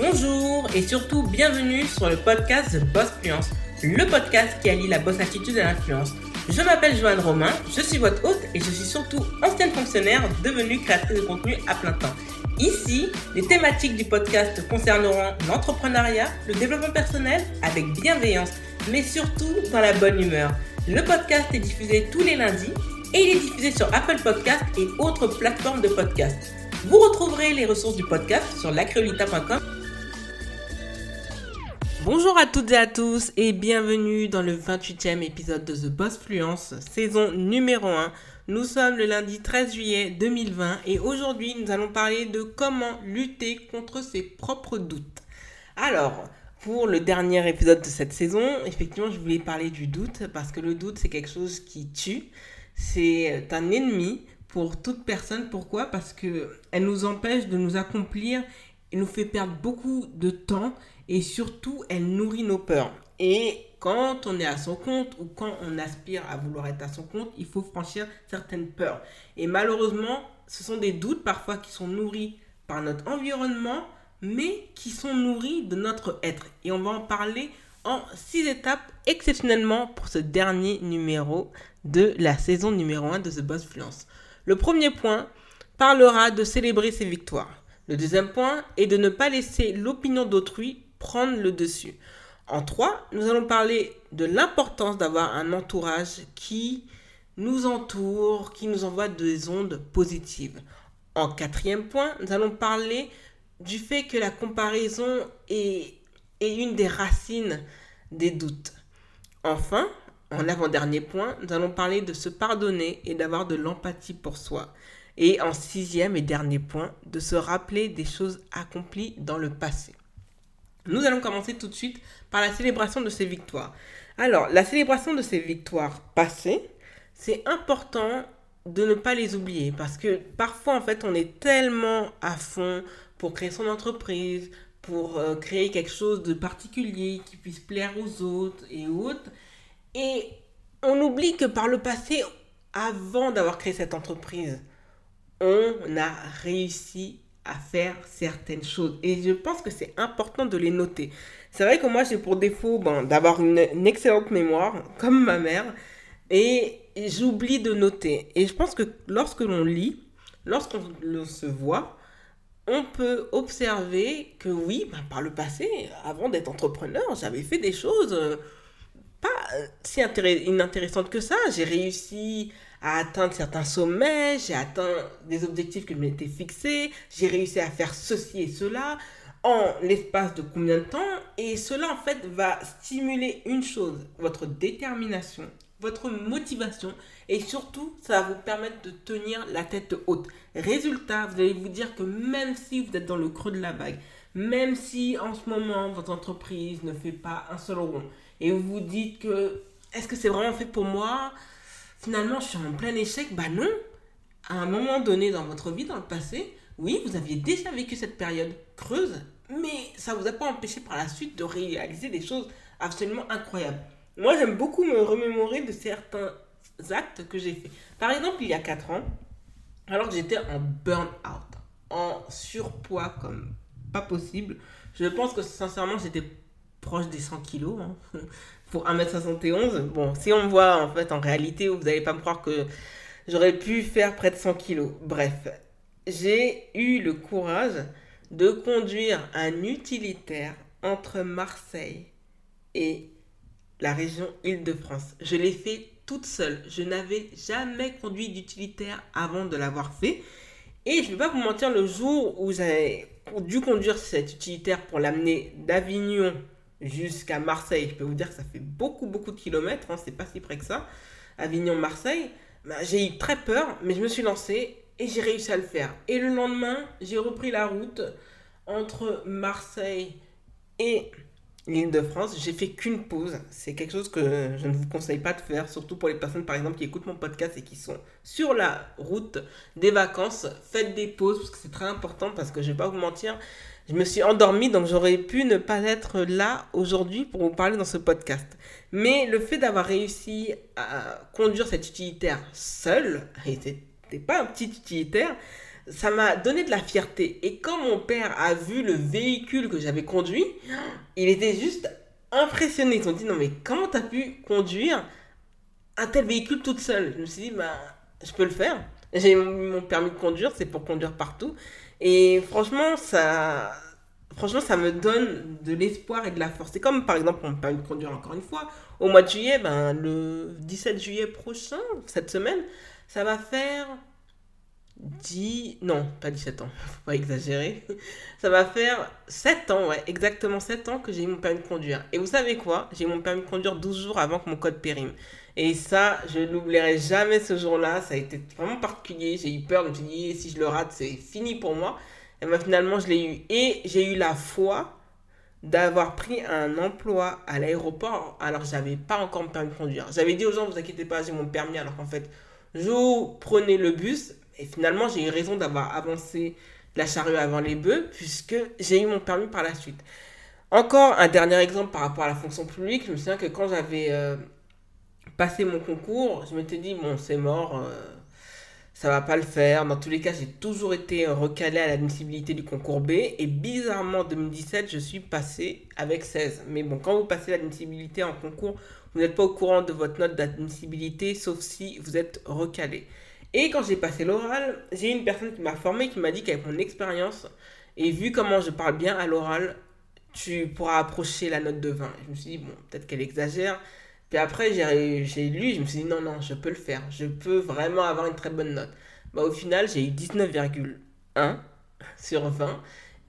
Bonjour et surtout bienvenue sur le podcast The Boss Fluence, le podcast qui allie la boss attitude et l'influence. Je m'appelle Joanne Romain, je suis votre hôte et je suis surtout ancienne fonctionnaire devenue créatrice de contenu à plein temps. Ici, les thématiques du podcast concerneront l'entrepreneuriat, le développement personnel avec bienveillance, mais surtout dans la bonne humeur. Le podcast est diffusé tous les lundis et il est diffusé sur Apple Podcast et autres plateformes de podcast. Vous retrouverez les ressources du podcast sur lacreolita.com. Bonjour à toutes et à tous et bienvenue dans le 28e épisode de The Boss Fluence, saison numéro 1. Nous sommes le lundi 13 juillet 2020 et aujourd'hui nous allons parler de comment lutter contre ses propres doutes. Alors, pour le dernier épisode de cette saison, effectivement, je voulais parler du doute parce que le doute, c'est quelque chose qui tue. C'est un ennemi pour toute personne. Pourquoi? Parce que elle nous empêche de nous accomplir, et nous fait perdre beaucoup de temps et surtout, elle nourrit nos peurs. Et quand on est à son compte ou quand on aspire à vouloir être à son compte, il faut franchir certaines peurs. Et malheureusement, ce sont des doutes parfois qui sont nourris par notre environnement, mais qui sont nourris de notre être. Et on va en parler en six étapes exceptionnellement pour ce dernier numéro de la saison numéro 1 de The Boss Fluence. Le premier point parlera de célébrer ses victoires. Le deuxième point est de ne pas laisser l'opinion d'autrui prendre le dessus. En trois, nous allons parler de l'importance d'avoir un entourage qui nous entoure, qui nous envoie des ondes positives. En quatrième point, nous allons parler du fait que la comparaison est, est une des racines des doutes. Enfin, en avant-dernier point, nous allons parler de se pardonner et d'avoir de l'empathie pour soi. Et en sixième et dernier point, de se rappeler des choses accomplies dans le passé. Nous allons commencer tout de suite par la célébration de ces victoires. Alors, la célébration de ces victoires passées, c'est important de ne pas les oublier parce que parfois, en fait, on est tellement à fond pour créer son entreprise, pour euh, créer quelque chose de particulier qui puisse plaire aux autres et autres. Et on oublie que par le passé, avant d'avoir créé cette entreprise, on a réussi à faire certaines choses. Et je pense que c'est important de les noter. C'est vrai que moi, j'ai pour défaut bon, d'avoir une, excellente mémoire, comme ma mère, et j'oublie de noter. Et je pense que lorsque l'on lit, lorsqu'on se voit, on peut observer que oui, ben, par le passé, avant d'être entrepreneur, j'avais fait des choses euh, pas euh, si inintéressantes que ça. J'ai réussi à atteindre certains sommets, j'ai atteint des objectifs que je m'étais fixés, j'ai réussi à faire ceci et cela en l'espace de combien de temps? Et cela en fait va stimuler une chose, votre détermination, votre motivation et surtout ça va vous permettre de tenir la tête haute. Résultat, vous allez vous dire que même si vous êtes dans le creux de la vague, même si en ce moment votre entreprise ne fait pas un seul rond et vous vous dites que est-ce que c'est vraiment fait pour moi? Finalement je suis en plein échec, bah non. À un moment donné dans votre vie, dans le passé, oui, vous aviez déjà vécu cette période creuse, mais ça vous a pas empêché par la suite de réaliser des choses absolument incroyables. Moi, j'aime beaucoup me remémorer de certains actes que j'ai faits. Par exemple, il y a 4 ans, alors que j'étais en burn-out, en surpoids comme pas possible, je pense que sincèrement, j'étais proche des 100 kilos. Hein. pour 1m71. Bon, si on me voit en fait en réalité, vous n'allez pas me croire que j'aurais pu faire près de 100 kilos. Bref, j'ai eu le courage de conduire un utilitaire entre Marseille et la région Île-de-France. Je l'ai fait toute seule. Je n'avais jamais conduit d'utilitaire avant de l'avoir fait. Et je ne vais pas vous mentir, le jour où j'ai dû conduire cet utilitaire pour l'amener d'Avignon jusqu'à Marseille, je peux vous dire que ça fait beaucoup, beaucoup de kilomètres, hein, c'est pas si près que ça, Avignon-Marseille, bah, j'ai eu très peur, mais je me suis lancé et j'ai réussi à le faire. Et le lendemain, j'ai repris la route entre Marseille et l'île de France. J'ai fait qu'une pause. C'est quelque chose que je ne vous conseille pas de faire, surtout pour les personnes, par exemple, qui écoutent mon podcast et qui sont sur la route des vacances. Faites des pauses parce que c'est très important parce que je vais pas vous mentir, je me suis endormie, donc j'aurais pu ne pas être là aujourd'hui pour vous parler dans ce podcast. Mais le fait d'avoir réussi à conduire cet utilitaire seul, et c'était pas un petit utilitaire, ça m'a donné de la fierté. Et quand mon père a vu le véhicule que j'avais conduit, il était juste impressionné. Ils ont dit, non mais comment t'as pu conduire un tel véhicule toute seule? Je me suis dit, bah, je peux le faire. J'ai mon permis de conduire, c'est pour conduire partout. Et franchement, ça, franchement, ça me donne de l'espoir et de la force. C'est comme par exemple mon permis de conduire encore une fois. Au mois de juillet, ben, le 17 juillet prochain, cette semaine, ça va faire 10... Non, pas 17 ans, faut pas exagérer. Ça va faire 7 ans, ouais, exactement 7 ans que j'ai eu mon permis de conduire. Et vous savez quoi? J'ai eu mon permis de conduire 12 jours avant que mon code périme. Et ça, je n'oublierai jamais ce jour-là. Ça a été vraiment particulier. J'ai eu peur. Je me suis dit, si je le rate, c'est fini pour moi. Et ben, finalement, je l'ai eu. Et j'ai eu la foi d'avoir pris un emploi à l'aéroport alors j'avais pas encore mon permis de conduire. J'avais dit aux gens, vous inquiétez pas, j'ai mon permis alors qu'en fait, je prenais le bus et finalement j'ai eu raison d'avoir avancé la charrue avant les bœufs puisque j'ai eu mon permis par la suite. Encore un dernier exemple par rapport à la fonction publique, je me souviens que quand j'avais euh, passé mon concours, je m'étais dit, bon, c'est mort, euh, ça va pas le faire. Dans tous les cas, j'ai toujours été recalé à l'admissibilité du concours B. Et bizarrement, en 2017, je suis passé avec 16. Mais bon, quand vous passez l'admissibilité en concours, vous n'êtes pas au courant de votre note d'admissibilité, sauf si vous êtes recalé. Et quand j'ai passé l'oral, j'ai une personne qui m'a formé, qui m'a dit qu'avec mon expérience, et vu comment je parle bien à l'oral, tu pourras approcher la note de 20. Je me suis dit, bon, peut-être qu'elle exagère. Puis après, j'ai lu, je me suis dit non, non, je peux le faire. Je peux vraiment avoir une très bonne note. Bah, au final, j'ai eu 19,1 sur 20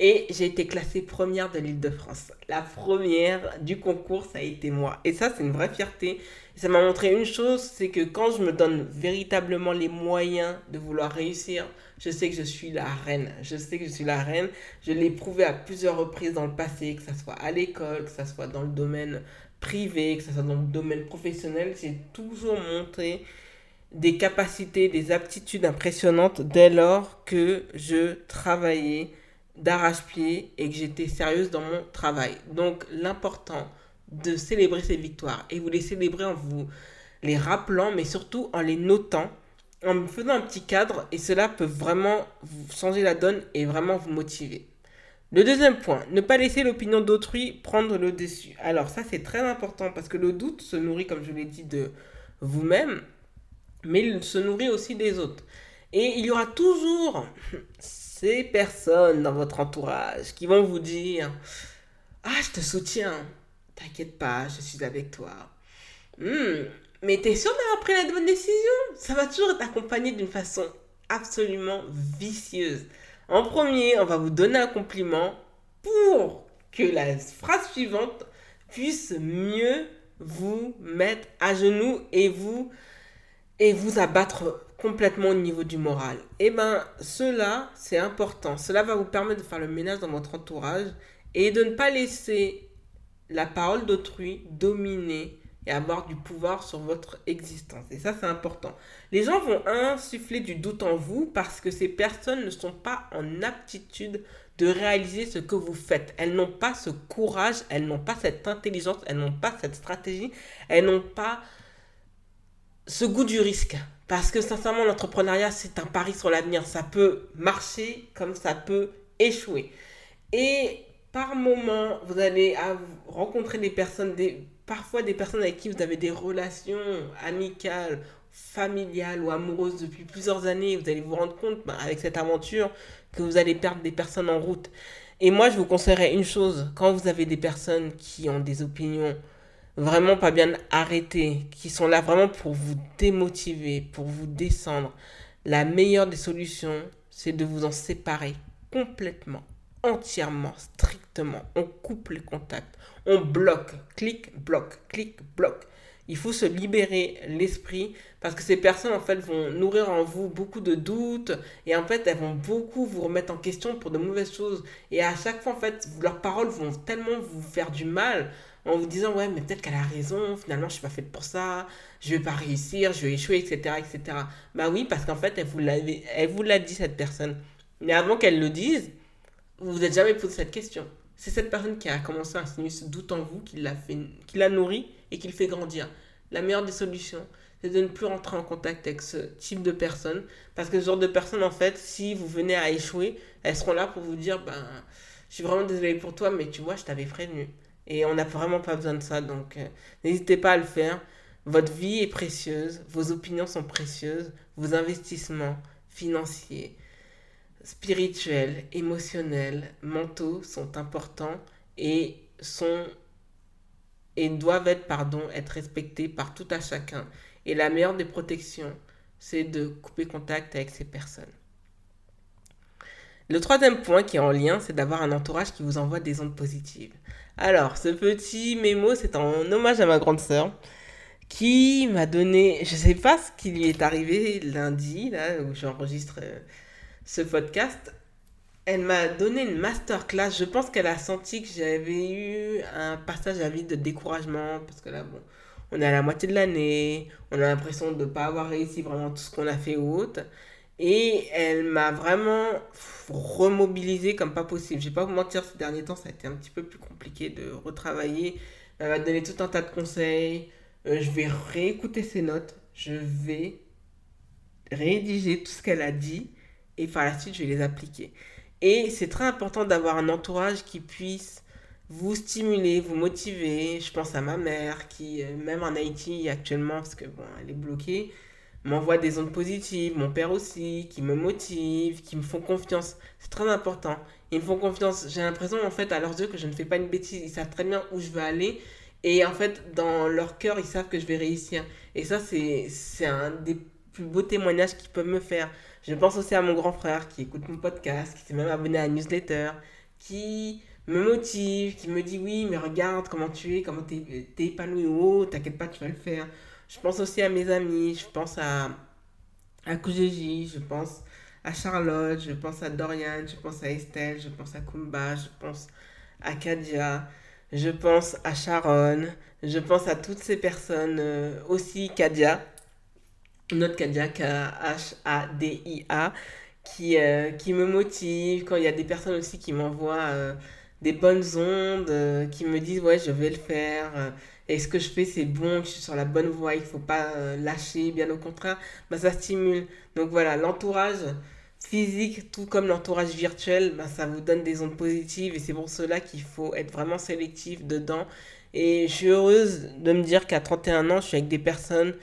et j'ai été classée première de l'île de France. La première du concours, ça a été moi. Et ça, c'est une vraie fierté. ça m'a montré une chose, c'est que quand je me donne véritablement les moyens de vouloir réussir, je sais que je suis la reine. Je sais que je suis la reine. Je l'ai prouvé à plusieurs reprises dans le passé, que ce soit à l'école, que ce soit dans le domaine privé, que ce soit dans le domaine professionnel, j'ai toujours montré des capacités, des aptitudes impressionnantes dès lors que je travaillais d'arrache-pied et que j'étais sérieuse dans mon travail. Donc l'important de célébrer ces victoires et vous les célébrer en vous les rappelant, mais surtout en les notant, en faisant un petit cadre et cela peut vraiment vous changer la donne et vraiment vous motiver. Le deuxième point, ne pas laisser l'opinion d'autrui prendre le dessus. Alors ça c'est très important parce que le doute se nourrit, comme je l'ai dit, de vous-même, mais il se nourrit aussi des autres. Et il y aura toujours ces personnes dans votre entourage qui vont vous dire Ah, je te soutiens, t'inquiète pas, je suis avec toi. Hmm, mais t'es sûr d'avoir pris la bonne décision Ça va toujours être accompagné d'une façon absolument vicieuse. En premier, on va vous donner un compliment pour que la phrase suivante puisse mieux vous mettre à genoux et vous et vous abattre complètement au niveau du moral. Eh ben cela, c'est important. Cela va vous permettre de faire le ménage dans votre entourage et de ne pas laisser la parole d'autrui dominer et avoir du pouvoir sur votre existence. Et ça, c'est important. Les gens vont insuffler du doute en vous parce que ces personnes ne sont pas en aptitude de réaliser ce que vous faites. Elles n'ont pas ce courage, elles n'ont pas cette intelligence, elles n'ont pas cette stratégie, elles n'ont pas ce goût du risque. Parce que sincèrement, l'entrepreneuriat, c'est un pari sur l'avenir. Ça peut marcher comme ça peut échouer. Et par moment, vous allez rencontrer des personnes, parfois des personnes avec qui vous avez des relations amicales, familiales ou amoureuses depuis plusieurs années, vous allez vous rendre compte bah, avec cette aventure que vous allez perdre des personnes en route. Et moi, je vous conseillerais une chose, quand vous avez des personnes qui ont des opinions vraiment pas bien arrêtées, qui sont là vraiment pour vous démotiver, pour vous descendre, la meilleure des solutions, c'est de vous en séparer complètement, entièrement, strictement. On coupe les contacts on bloque, clic, bloque, clic, bloque. Il faut se libérer l'esprit parce que ces personnes en fait vont nourrir en vous beaucoup de doutes et en fait elles vont beaucoup vous remettre en question pour de mauvaises choses et à chaque fois en fait leurs paroles vont tellement vous faire du mal en vous disant ouais mais peut-être qu'elle a raison finalement je suis pas faite pour ça je vais pas réussir je vais échouer etc etc bah oui parce qu'en fait elle vous elle vous l'a dit cette personne mais avant qu'elle le dise vous vous êtes jamais posé cette question c'est cette personne qui a commencé à insinuer ce doute en vous qui l'a fait, qui l'a nourri et qui le fait grandir. La meilleure des solutions, c'est de ne plus rentrer en contact avec ce type de personnes. Parce que ce genre de personnes, en fait, si vous venez à échouer, elles seront là pour vous dire, ben, je suis vraiment désolée pour toi, mais tu vois, je t'avais prévenu. Et on n'a vraiment pas besoin de ça, donc euh, n'hésitez pas à le faire. Votre vie est précieuse, vos opinions sont précieuses, vos investissements financiers, spirituels, émotionnels, mentaux sont importants et sont et doivent être pardon être respectés par tout à chacun. Et la meilleure des protections, c'est de couper contact avec ces personnes. Le troisième point qui est en lien, c'est d'avoir un entourage qui vous envoie des ondes positives. Alors, ce petit mémo, c'est en hommage à ma grande sœur qui m'a donné, je sais pas ce qui lui est arrivé lundi, là où j'enregistre euh, ce podcast. Elle m'a donné une masterclass. Je pense qu'elle a senti que j'avais eu un passage à vide de découragement parce que là, bon, on est à la moitié de l'année, on a l'impression de ne pas avoir réussi vraiment tout ce qu'on a fait ou autre. Et elle m'a vraiment remobilisé comme pas possible. Je vais pas vous mentir, ces derniers temps, ça a été un petit peu plus compliqué de retravailler. Elle m'a donné tout un tas de conseils. Euh, je vais réécouter ses notes. Je vais rédiger tout ce qu'elle a dit. Et par la suite, je vais les appliquer. Et c'est très important d'avoir un entourage qui puisse vous stimuler, vous motiver. Je pense à ma mère qui, euh, même en Haïti actuellement, parce que bon, elle est bloquée, m'envoie des ondes positives, mon père aussi, qui me motive, qui me font confiance. C'est très important. Ils me font confiance. J'ai l'impression, en fait, à leurs yeux, que je ne fais pas une bêtise. Ils savent très bien où je veux aller. Et en fait, dans leur cœur, ils savent que je vais réussir. Et ça, c'est un des plus beaux témoignages qu'ils peuvent me faire. Je pense aussi à mon grand frère qui écoute mon podcast, qui s'est même abonné à la newsletter, qui me motive, qui me dit oui, mais regarde comment tu es, comment tu es, es, épanoui. Oh, t'inquiète pas, tu vas le faire. Je pense aussi à mes amis, je pense à, à je pense à Charlotte, je pense à Dorian, je pense à Estelle, je pense à Kumba, je pense à Kadia, je pense à Sharon, je pense à toutes ces personnes, euh, aussi Kadia, notre Kadia, K-H-A-D-I-A, qui, euh, qui me motive, quand il y a des personnes aussi qui m'envoient euh, des bonnes ondes, qui me disent ouais je vais le faire, et ce que je fais c'est bon, je suis sur la bonne voie, il faut pas euh, lâcher, bien au contraire, bah, ça stimule. Donc voilà, l'entourage physique, tout comme l'entourage virtuel, bah, ça vous donne des ondes positives et c'est pour cela qu'il faut être vraiment sélectif dedans. Et je suis heureuse de me dire qu'à 31 ans, je suis avec des personnes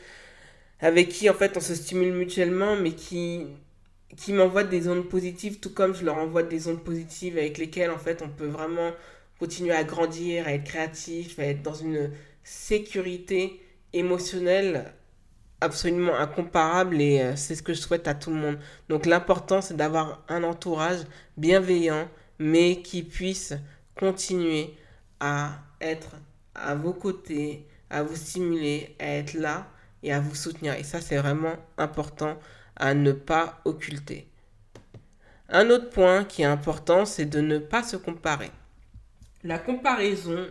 avec qui en fait on se stimule mutuellement, mais qui qui m'envoient des ondes positives, tout comme je leur envoie des ondes positives avec lesquelles en fait on peut vraiment continuer à grandir, à être créatif, à être dans une sécurité émotionnelle absolument incomparable et euh, c'est ce que je souhaite à tout le monde. Donc l'important c'est d'avoir un entourage bienveillant mais qui puisse continuer à être à vos côtés, à vous stimuler, à être là et à vous soutenir. Et ça c'est vraiment important à ne pas occulter. Un autre point qui est important, c'est de ne pas se comparer. La comparaison,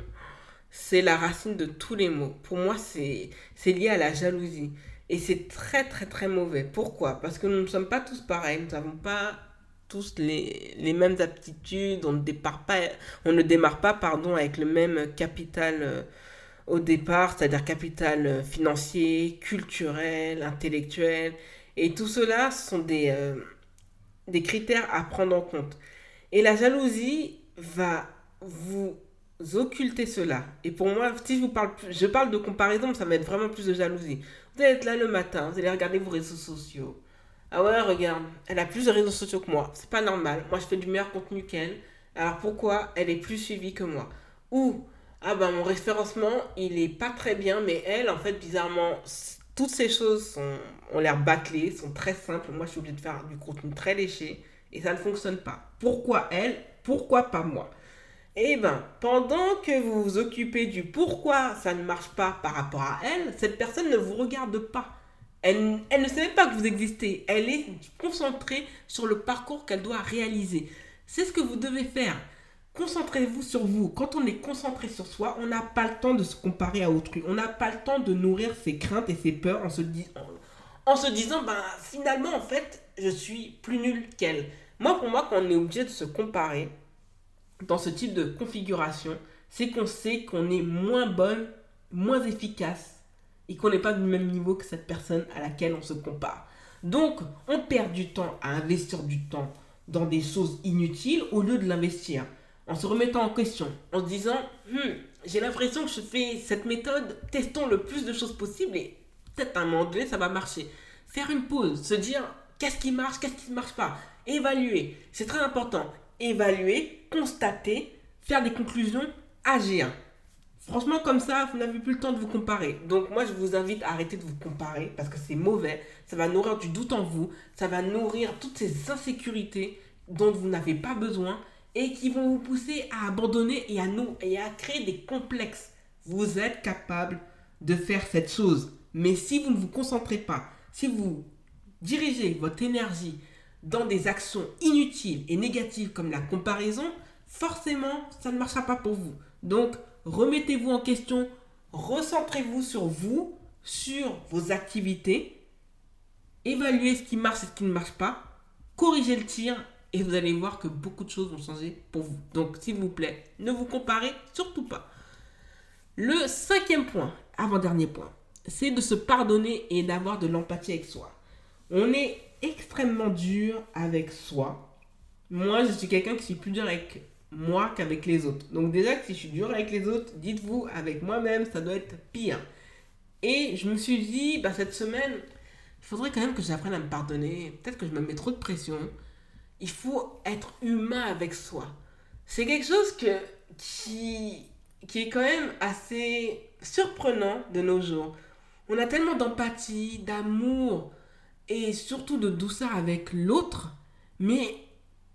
c'est la racine de tous les maux. Pour moi, c'est lié à la jalousie. Et c'est très très très mauvais. Pourquoi? Parce que nous ne sommes pas tous pareils. Nous n'avons pas tous les, les, mêmes aptitudes. On ne, départ pas, on ne démarre pas pardon, avec le même capital euh, au départ, c'est-à-dire capital euh, financier, culturel, intellectuel. Et tout cela sont des, euh, des critères à prendre en compte. Et la jalousie va vous occultez cela. Et pour moi, si je vous parle, je parle de comparaison, ça va être vraiment plus de jalousie. Vous allez être là le matin, vous allez regarder vos réseaux sociaux. Ah ouais, regarde, elle a plus de réseaux sociaux que moi. C'est pas normal. Moi, je fais du meilleur contenu qu'elle. Alors pourquoi elle est plus suivie que moi? Ou, ah ben mon référencement, il est pas très bien, mais elle, en fait, bizarrement, toutes ces choses ont l'air bâclées, sont très simples. Moi, je suis obligée de faire du contenu très léché et ça ne fonctionne pas. Pourquoi elle? Pourquoi pas moi? Eh bien, pendant que vous vous occupez du pourquoi ça ne marche pas par rapport à elle, cette personne ne vous regarde pas. Elle, elle ne sait même pas que vous existez. Elle est concentrée sur le parcours qu'elle doit réaliser. C'est ce que vous devez faire. Concentrez-vous sur vous. Quand on est concentré sur soi, on n'a pas le temps de se comparer à autrui. On n'a pas le temps de nourrir ses craintes et ses peurs en se, disant, ben, finalement, en fait, je suis plus nul qu'elle. Moi, pour moi, quand on est obligé de se comparer, dans ce type de configuration, c'est qu'on sait qu'on est moins bonne, moins efficace et qu'on n'est pas du même niveau que cette personne à laquelle on se compare. Donc, on perd du temps à investir du temps dans des choses inutiles au lieu de l'investir en se remettant en question, en se disant hmm, j'ai l'impression que je fais cette méthode, testons le plus de choses possible et peut-être à un moment donné ça va marcher. Faire une pause, se dire qu'est-ce qui marche, qu'est-ce qui ne marche pas, évaluer, c'est très important. Évaluer, constater, faire des conclusions, agir. Franchement, comme ça, vous n'avez plus le temps de vous comparer. Donc, moi, je vous invite à arrêter de vous comparer parce que c'est mauvais. Ça va nourrir du doute en vous. Ça va nourrir toutes ces insécurités dont vous n'avez pas besoin et qui vont vous pousser à abandonner et à, nous, et à créer des complexes. Vous êtes capable de faire cette chose. Mais si vous ne vous concentrez pas, si vous dirigez votre énergie dans des actions inutiles et négatives comme la comparaison, forcément, ça ne marchera pas pour vous. Donc, remettez-vous en question, recentrez-vous sur vous, sur vos activités, évaluez ce qui marche et ce qui ne marche pas, corrigez le tir et vous allez voir que beaucoup de choses vont changer pour vous. Donc, s'il vous plaît, ne vous comparez surtout pas. Le cinquième point, avant-dernier point, c'est de se pardonner et d'avoir de l'empathie avec soi. On est extrêmement dur avec soi. Moi, je suis quelqu'un qui suis plus dur avec moi qu'avec les autres. Donc déjà, si je suis dur avec les autres, dites-vous, avec moi-même, ça doit être pire. Et je me suis dit, bah, cette semaine, il faudrait quand même que j'apprenne à me pardonner. Peut-être que je me mets trop de pression. Il faut être humain avec soi. C'est quelque chose que, qui, qui est quand même assez surprenant de nos jours. On a tellement d'empathie, d'amour et surtout de douceur avec l'autre, mais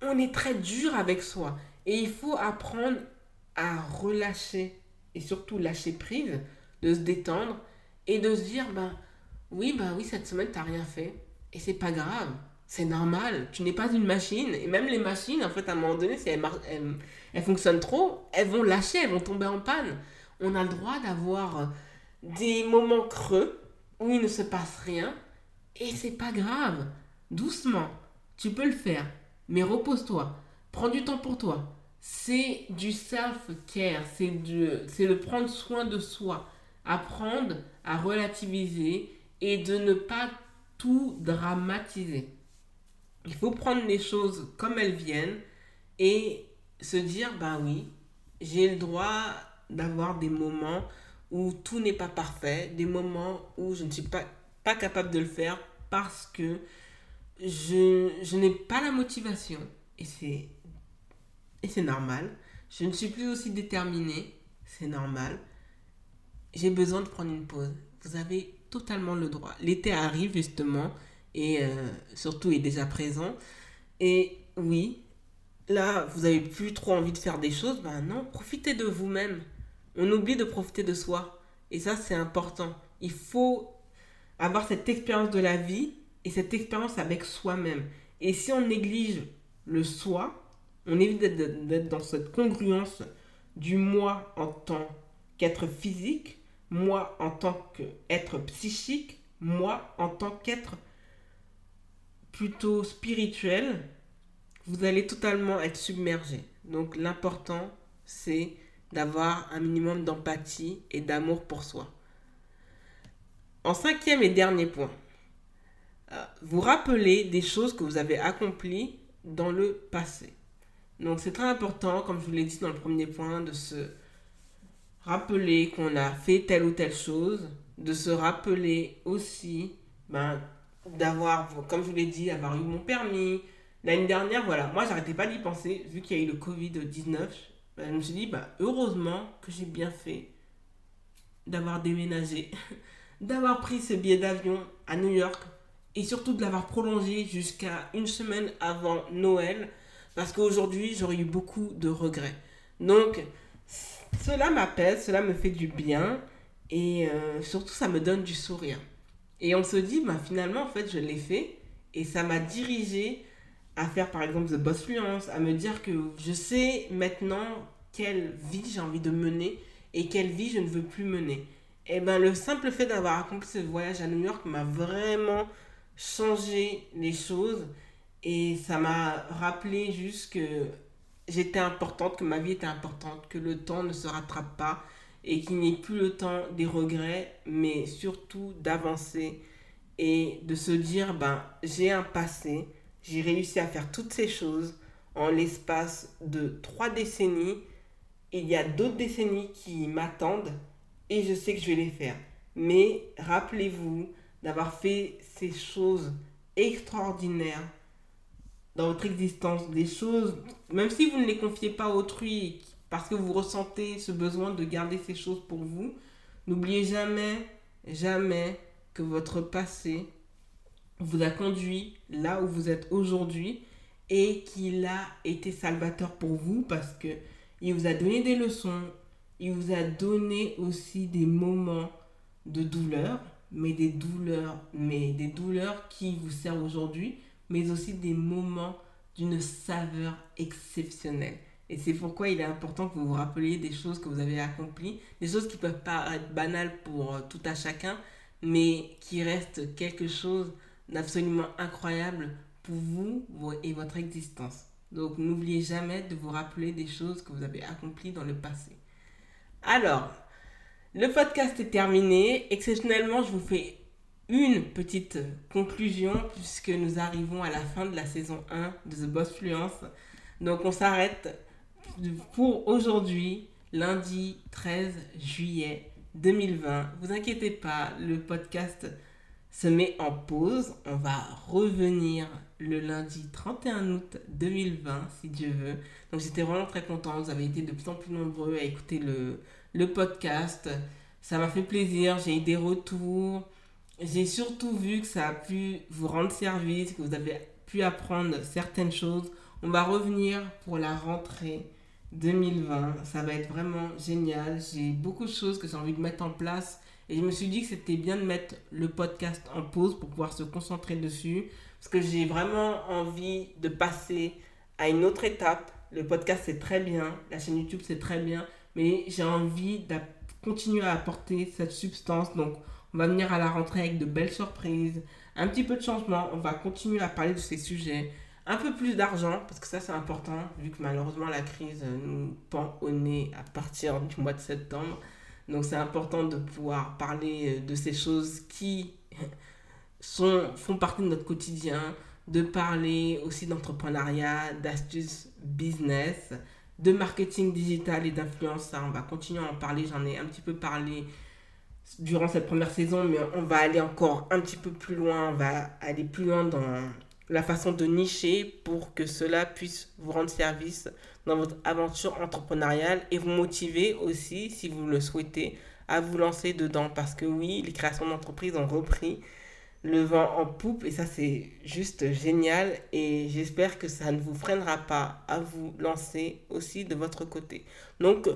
on est très dur avec soi. Et il faut apprendre à relâcher et surtout lâcher prise, de se détendre et de se dire ben oui, ben oui, cette semaine, tu n'as rien fait. Et c'est pas grave. C'est normal. Tu n'es pas une machine. Et même les machines, en fait, à un moment donné, si elles, elles, fonctionnent trop, elles vont lâcher, elles vont tomber en panne. On a le droit d'avoir des moments creux où il ne se passe rien. Et c'est pas grave. Doucement. Tu peux le faire. Mais repose-toi. Prends du temps pour toi. C'est du self-care, c'est le prendre soin de soi. Apprendre à relativiser et de ne pas tout dramatiser. Il faut prendre les choses comme elles viennent et se dire, bah oui, j'ai le droit d'avoir des moments où tout n'est pas parfait, des moments où je ne suis pas, pas capable de le faire parce que je, je n'ai pas la motivation. Et c'est et c'est normal. Je ne suis plus aussi déterminée, c'est normal. J'ai besoin de prendre une pause. Vous avez totalement le droit. L'été arrive justement et euh, surtout est déjà présent. Et oui, là, vous avez plus trop envie de faire des choses. Ben non, profitez de vous-même. On oublie de profiter de soi. Et ça, c'est important. Il faut avoir cette expérience de la vie et cette expérience avec soi-même. Et si on néglige le soi, on évite d'être dans cette congruence du moi en tant qu'être physique, moi en tant qu'être psychique, moi en tant qu'être plutôt spirituel, vous allez totalement être submergé. Donc l'important, c'est d'avoir un minimum d'empathie et d'amour pour soi. En cinquième et dernier point, euh, vous rappelez des choses que vous avez accomplies dans le passé. Donc c'est très important, comme je vous l'ai dit dans le premier point, de se rappeler qu'on a fait telle ou telle chose, de se rappeler aussi ben, d'avoir, comme je vous l'ai dit, avoir eu mon permis. L'année dernière, voilà, moi j'arrêtais pas d'y penser, vu qu'il y a eu le Covid-19, ben, je me suis dit, ben, heureusement que j'ai bien fait d'avoir déménagé, d'avoir pris ce billet d'avion à New York et surtout de l'avoir prolongé jusqu'à une semaine avant Noël parce qu'aujourd'hui, j'aurais eu beaucoup de regrets. Donc, cela m'apaise, cela me fait du bien. Et euh, surtout, ça me donne du sourire. Et on se dit, bah, finalement, en fait, je l'ai fait. Et ça m'a dirigé à faire, par exemple, The Boss Fluence, à me dire que je sais maintenant quelle vie j'ai envie de mener et quelle vie je ne veux plus mener. Et ben le simple fait d'avoir accompli ce voyage à New York m'a vraiment changé les choses et ça m'a rappelé juste que j'étais importante, que ma vie était importante, que le temps ne se rattrape pas et qu'il n'y ait plus le temps des regrets, mais surtout d'avancer et de se dire, ben, j'ai un passé, j'ai réussi à faire toutes ces choses en l'espace de trois décennies. Il y a d'autres décennies qui m'attendent et je sais que je vais les faire. Mais rappelez-vous d'avoir fait ces choses extraordinaires dans votre existence, des choses, même si vous ne les confiez pas à autrui, parce que vous ressentez ce besoin de garder ces choses pour vous, n'oubliez jamais, jamais que votre passé vous a conduit là où vous êtes aujourd'hui et qu'il a été salvateur pour vous parce que il vous a donné des leçons, il vous a donné aussi des moments de douleur, mais des douleurs, mais des douleurs qui vous servent aujourd'hui, mais aussi des moments d'une saveur exceptionnelle. Et c'est pourquoi il est important que vous vous rappeliez des choses que vous avez accomplies, des choses qui peuvent paraître banales pour euh, tout à chacun, mais qui restent quelque chose d'absolument incroyable pour vous et votre existence. Donc n'oubliez jamais de vous rappeler des choses que vous avez accomplies dans le passé. Alors, le podcast est terminé. Exceptionnellement, je vous fais une petite conclusion puisque nous arrivons à la fin de la saison 1 de The Boss Fluence. Donc on s'arrête pour aujourd'hui, lundi 13 juillet 2020. Vous inquiétez pas, le podcast se met en pause. On va revenir le lundi 31 août 2020, si Dieu veut. Donc j'étais vraiment très contente. Vous avez été de plus en plus nombreux à écouter le, le podcast. Ça m'a fait plaisir. J'ai eu des retours. J'ai surtout vu que ça a pu vous rendre service, que vous avez pu apprendre certaines choses. On va revenir pour la rentrée 2020. Ça va être vraiment génial. J'ai beaucoup de choses que j'ai envie de mettre en place. Et je me suis dit que c'était bien de mettre le podcast en pause pour pouvoir se concentrer dessus. Parce que j'ai vraiment envie de passer à une autre étape. Le podcast, c'est très bien. La chaîne YouTube, c'est très bien. Mais j'ai envie de continuer à apporter cette substance. Donc, on va venir à la rentrée avec de belles surprises. Un petit peu de changement. On va continuer à parler de ces sujets un peu plus d'argent, parce que ça c'est important, vu que malheureusement la crise nous pend au nez à partir du mois de septembre. Donc c'est important de pouvoir parler euh, de ces choses qui sont, font partie de notre quotidien, de parler aussi d'entrepreneuriat, d'astuces business, de marketing digital et d'influence. On va continuer à en parler. J'en ai un petit peu parlé durant cette première saison, mais on va aller encore un petit peu plus loin. On va aller plus loin dans la façon de nicher pour que cela puisse vous rendre service dans votre aventure entrepreneuriale et vous motiver aussi, si vous le souhaitez, à vous lancer dedans. Parce que oui, les créations d'entreprises ont repris le vent en poupe et ça c'est juste génial et j'espère que ça ne vous freinera pas à vous lancer aussi de votre côté. Donc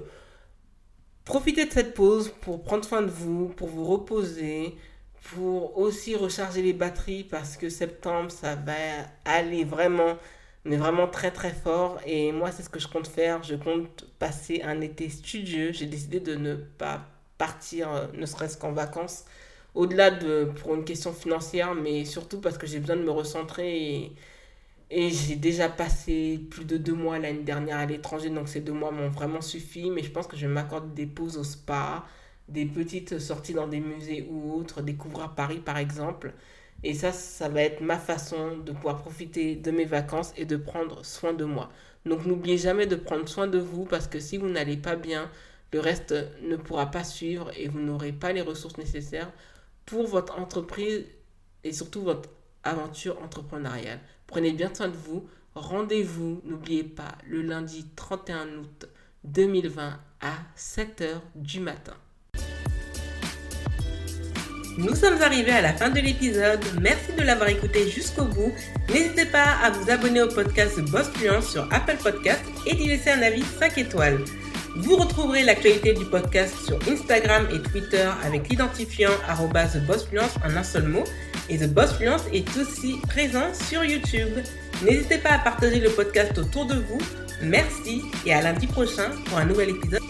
profitez de cette pause pour prendre soin de vous, pour vous reposer, pour aussi recharger les batteries parce que septembre, ça va aller vraiment, mais vraiment très très fort. Et moi, c'est ce que je compte faire. Je compte passer un été studieux. J'ai décidé de ne pas partir, euh, ne serait-ce qu'en vacances, au-delà de pour une question financière, mais surtout parce que j'ai besoin de me recentrer. Et, et j'ai déjà passé plus de deux mois l'année dernière à l'étranger, donc ces deux mois m'ont vraiment suffi. Mais je pense que je vais m'accorder des pauses au spa des petites sorties dans des musées ou autres, découvrir Paris par exemple. Et ça, ça va être ma façon de pouvoir profiter de mes vacances et de prendre soin de moi. Donc n'oubliez jamais de prendre soin de vous parce que si vous n'allez pas bien, le reste ne pourra pas suivre et vous n'aurez pas les ressources nécessaires pour votre entreprise et surtout votre aventure entrepreneuriale. Prenez bien soin de vous. Rendez-vous, n'oubliez pas, le lundi 31 août 2020 à 7h du matin. Nous sommes arrivés à la fin de l'épisode. Merci de l'avoir écouté jusqu'au bout. N'hésitez pas à vous abonner au podcast Boss Fluence sur Apple Podcast et d'y laisser un avis 5 étoiles. Vous retrouverez l'actualité du podcast sur Instagram et Twitter avec l'identifiant TheBossFluence en un seul mot. Et The Boss Fluence est aussi présent sur YouTube. N'hésitez pas à partager le podcast autour de vous. Merci et à lundi prochain pour un nouvel épisode.